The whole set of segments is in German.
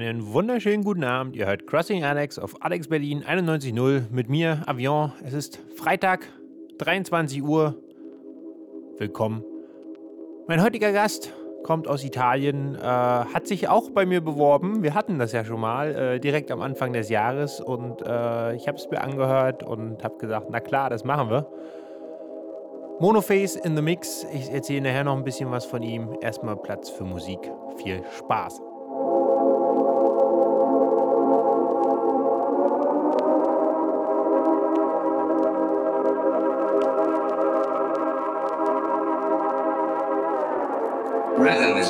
Einen wunderschönen guten Abend. Ihr hört Crossing Alex auf Alex Berlin 91.0 mit mir, Avion. Es ist Freitag, 23 Uhr. Willkommen. Mein heutiger Gast kommt aus Italien, äh, hat sich auch bei mir beworben. Wir hatten das ja schon mal, äh, direkt am Anfang des Jahres. Und äh, ich habe es mir angehört und habe gesagt, na klar, das machen wir. Monoface in the Mix. Ich erzähle nachher noch ein bisschen was von ihm. Erstmal Platz für Musik. Viel Spaß.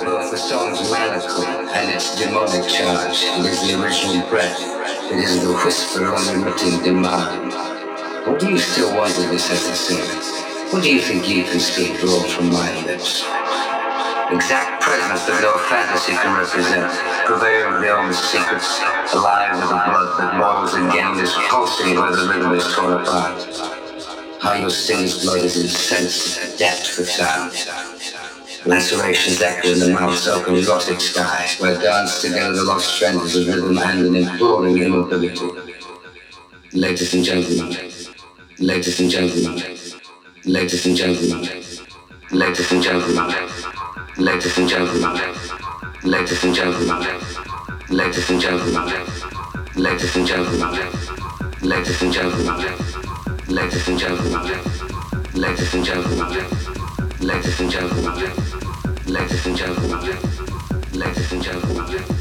The song's melody and its demonic charge. Is the original breath. It is the whisper of unremitting demand. What do you still want of this ever what do you think you can speak draw from my lips? Exact presence that no fantasy can represent. Purveyor of the oldest secrets, alive with the blood that boils again, is pulsing where the rhythm is torn apart. How your sin's blood is incensed depth of sound. Lacerations echo in the mouth's open erotic sky, where dance together the lost strengths of rhythm and an imploring immobility. Ladies and gentlemen, ladies and gentlemen. Ladies and gentlemen, ladies and gentlemen, ladies and gentlemen, ladies and gentlemen, ladies and gentlemen, ladies and gentlemen, ladies and gentlemen, ladies and gentlemen, ladies and gentlemen, ladies and gentlemen, ladies and gentlemen, ladies and gentlemen,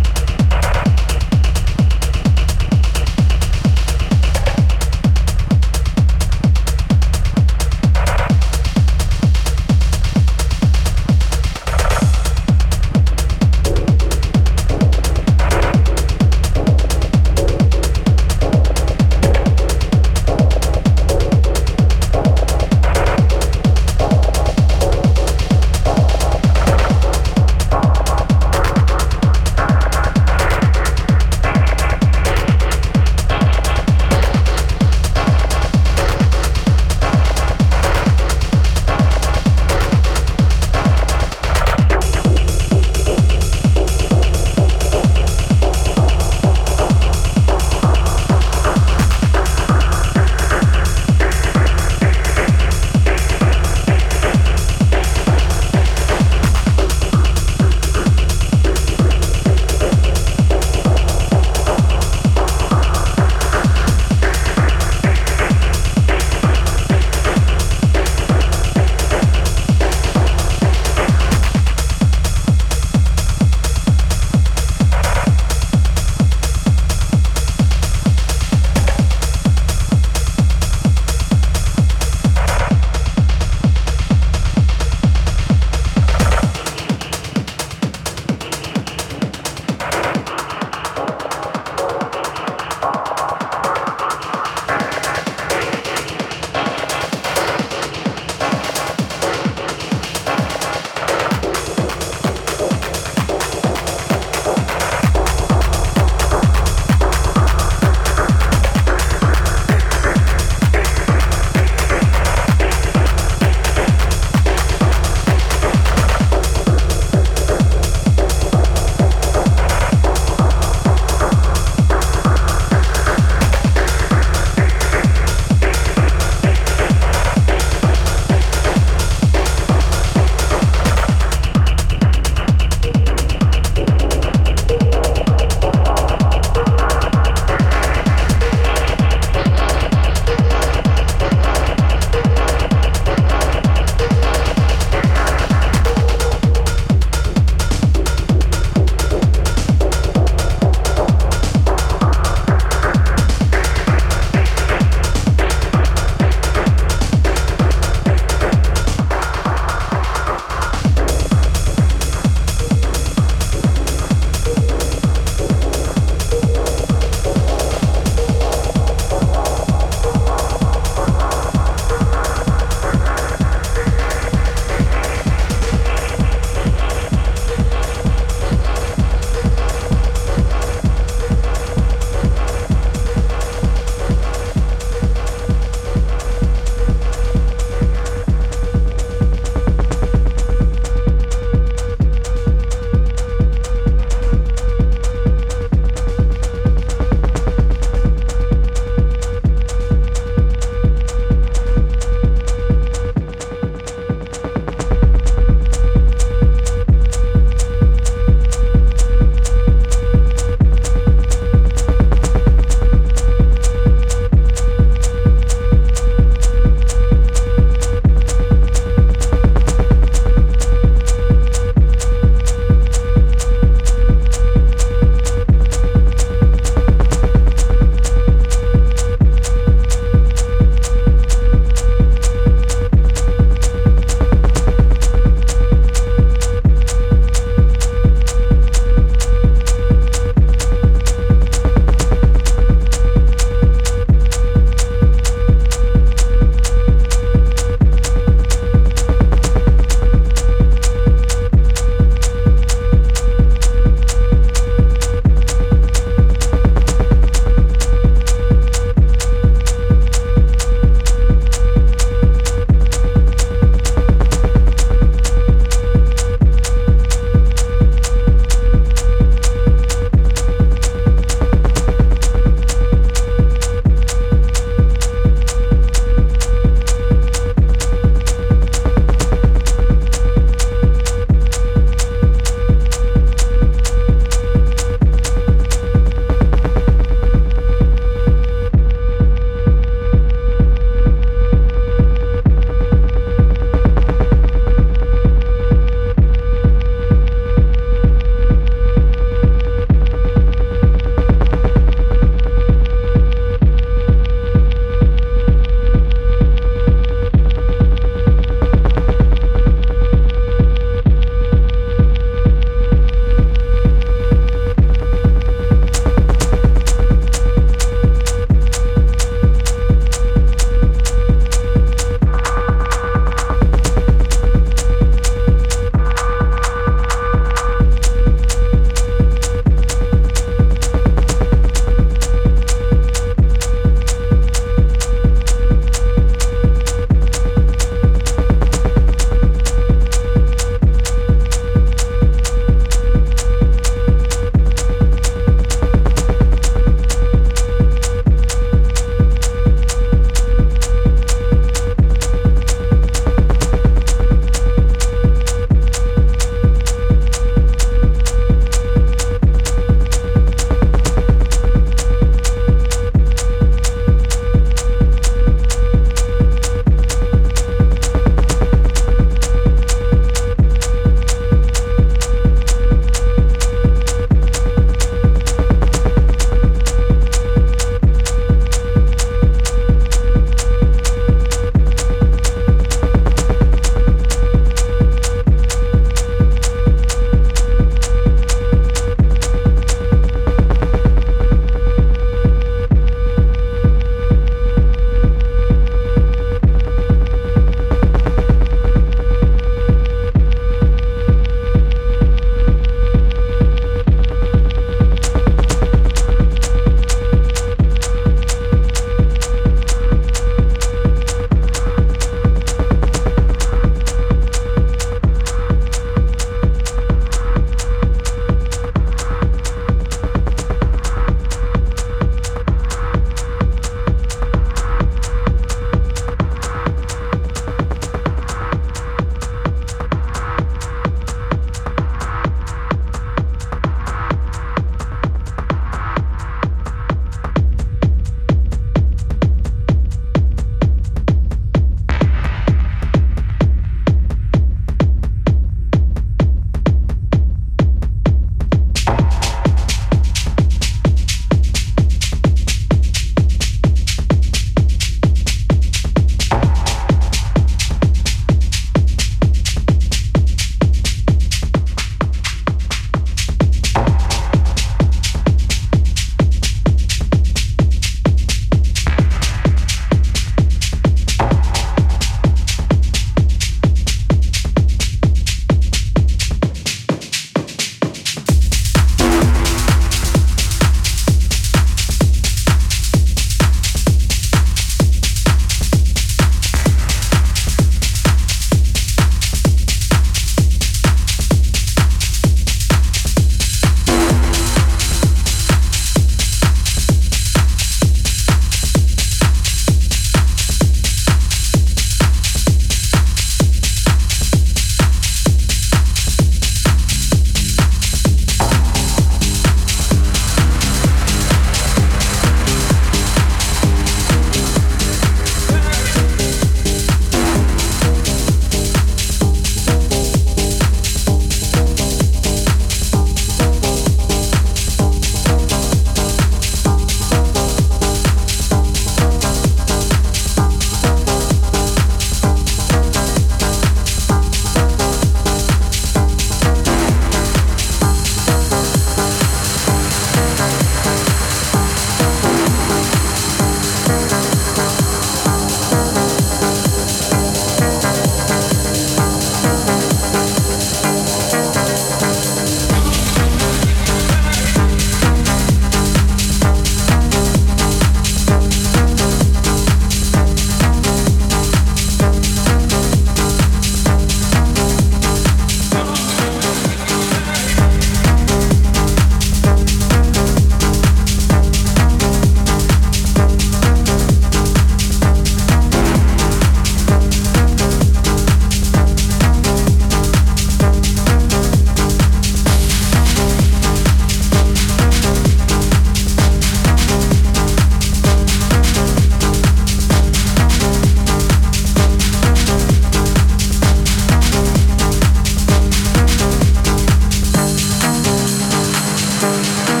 Música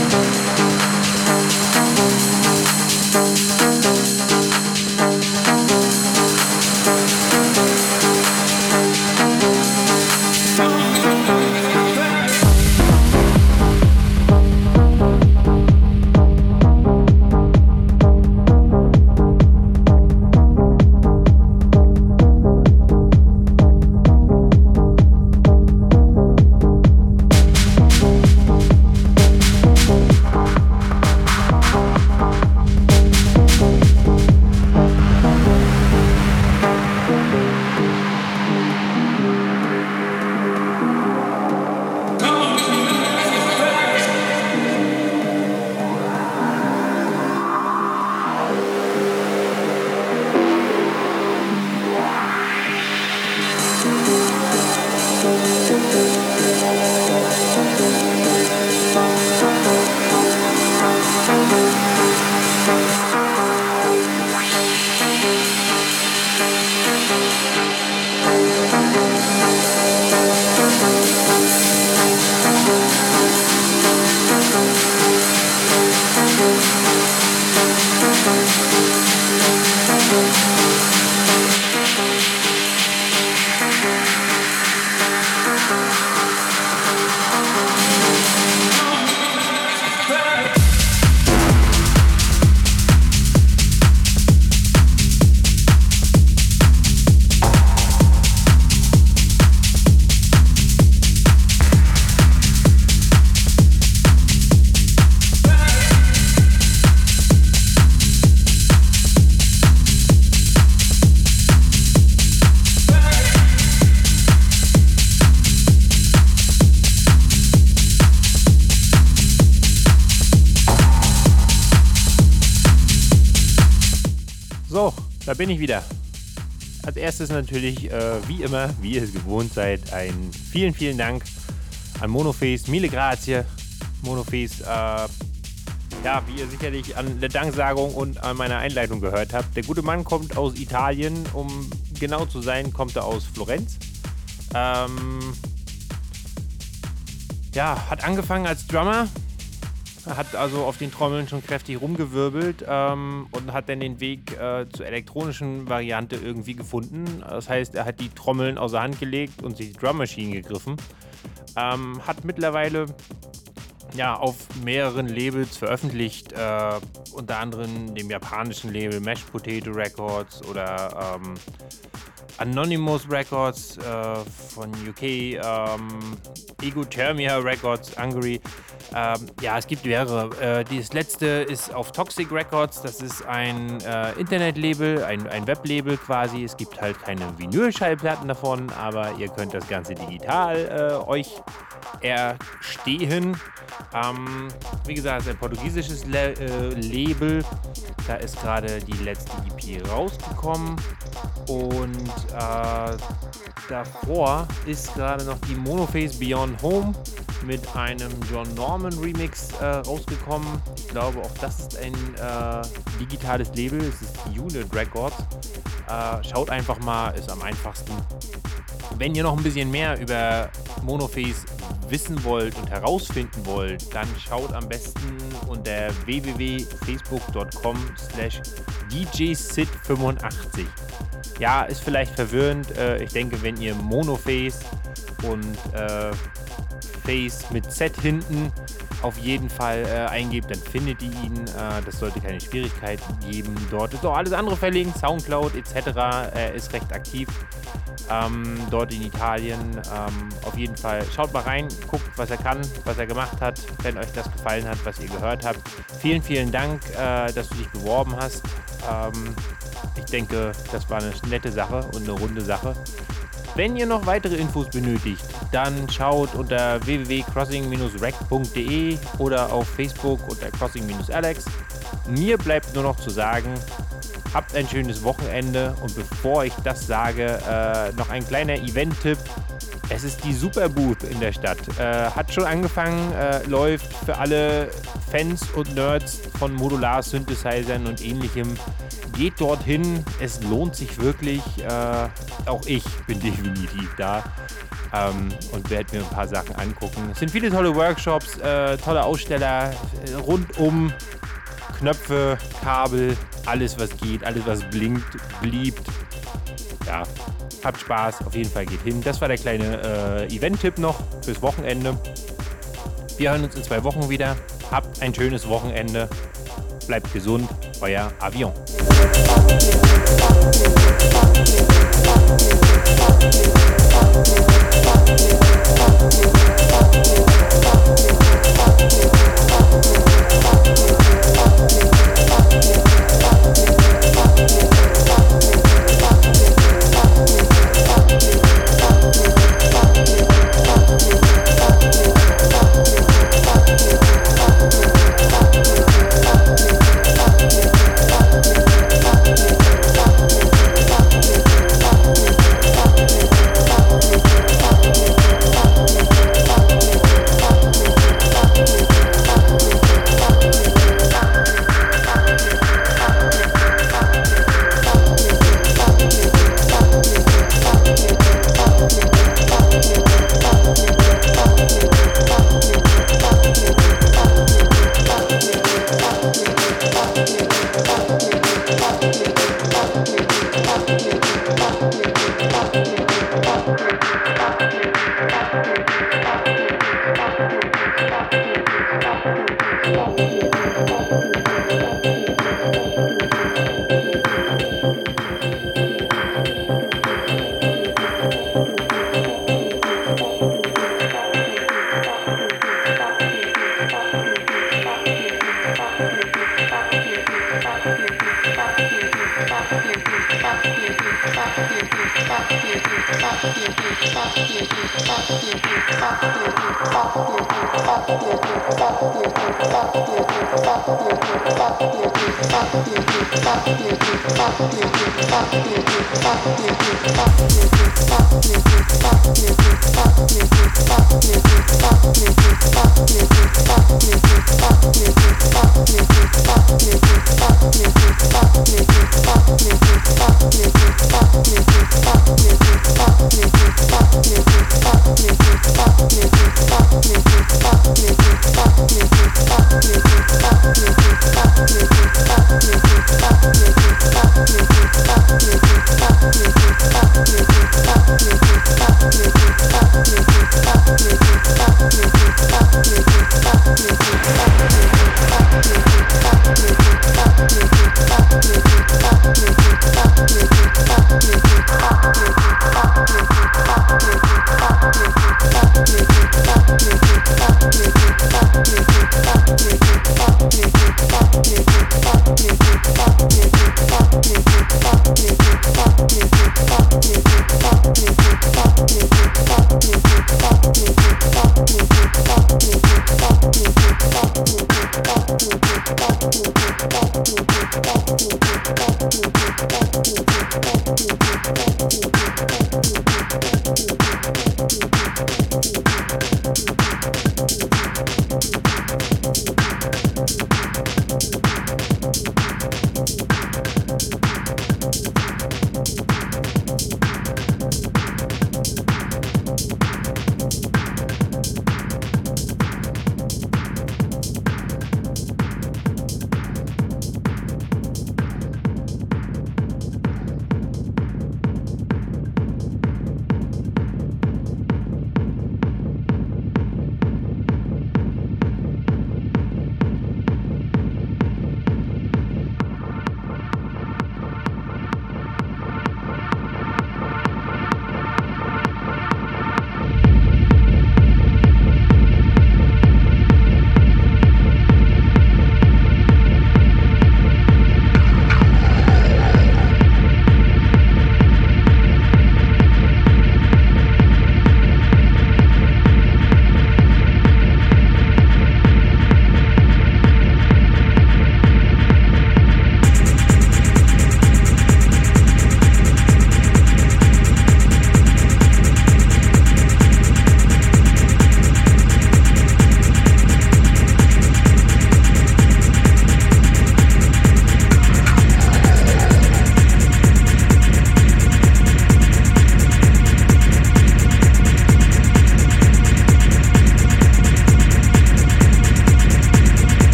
bin ich wieder. Als erstes natürlich, äh, wie immer, wie ihr es gewohnt seid, ein vielen, vielen Dank an Monoface, mille grazie. Monoface, äh, ja, wie ihr sicherlich an der Danksagung und an meiner Einleitung gehört habt. Der gute Mann kommt aus Italien, um genau zu sein, kommt er aus Florenz. Ähm, ja, hat angefangen als Drummer, hat also auf den Trommeln schon kräftig rumgewirbelt ähm, und hat dann den Weg äh, zur elektronischen Variante irgendwie gefunden. Das heißt, er hat die Trommeln außer Hand gelegt und sich die Drum Machine gegriffen. Ähm, hat mittlerweile ja, auf mehreren Labels veröffentlicht, äh, unter anderem dem japanischen Label Mashed Potato Records oder ähm, Anonymous Records äh, von UK, ähm, Egothermia Records, Hungary. Ähm, ja, es gibt mehrere. Äh, das letzte ist auf Toxic Records. Das ist ein äh, Internetlabel, ein, ein Weblabel quasi. Es gibt halt keine Vinylschallplatten davon, aber ihr könnt das Ganze digital äh, euch erstehen. Ähm, wie gesagt, es ist ein portugiesisches Le äh, Label. Da ist gerade die letzte EP rausgekommen. Und äh, davor ist gerade noch die Monoface Beyond Home mit einem John Norman Remix äh, rausgekommen. Ich glaube, auch das ist ein äh, digitales Label. Es ist Unit Records. Äh, schaut einfach mal, ist am einfachsten. Wenn ihr noch ein bisschen mehr über Monoface wissen wollt und herausfinden wollt, dann schaut am besten unter www.facebook.com slash djsit85. Ja, ist vielleicht verwirrend. Äh, ich denke, wenn ihr Monoface und äh, Face mit Z hinten auf jeden Fall äh, eingebt, dann findet ihr ihn. Äh, das sollte keine Schwierigkeiten geben. Dort ist auch alles andere verlinkt, Soundcloud etc. Er ist recht aktiv ähm, dort in Italien. Ähm, auf jeden Fall schaut mal rein, guckt, was er kann, was er gemacht hat, wenn euch das gefallen hat, was ihr gehört habt. Vielen, vielen Dank, äh, dass du dich beworben hast. Ähm, ich denke, das war eine nette Sache und eine runde Sache. Wenn ihr noch weitere Infos benötigt, dann schaut unter www.crossing-rec.de oder auf Facebook unter crossing-alex. Mir bleibt nur noch zu sagen, habt ein schönes Wochenende und bevor ich das sage, äh, noch ein kleiner Event-Tipp. Es ist die Superbooth in der Stadt. Äh, hat schon angefangen, äh, läuft für alle Fans und Nerds von Modular-Synthesizern und ähnlichem. Geht dorthin, es lohnt sich wirklich. Äh, auch ich bin definitiv da ähm, und werde mir ein paar Sachen angucken. Es sind viele tolle Workshops, äh, tolle Aussteller äh, rundum. Knöpfe, Kabel, alles was geht, alles was blinkt, bliebt. Ja, habt Spaß, auf jeden Fall geht hin. Das war der kleine äh, Event-Tipp noch fürs Wochenende. Wir hören uns in zwei Wochen wieder. Habt ein schönes Wochenende. Bleibt gesund, euer Avion. Musik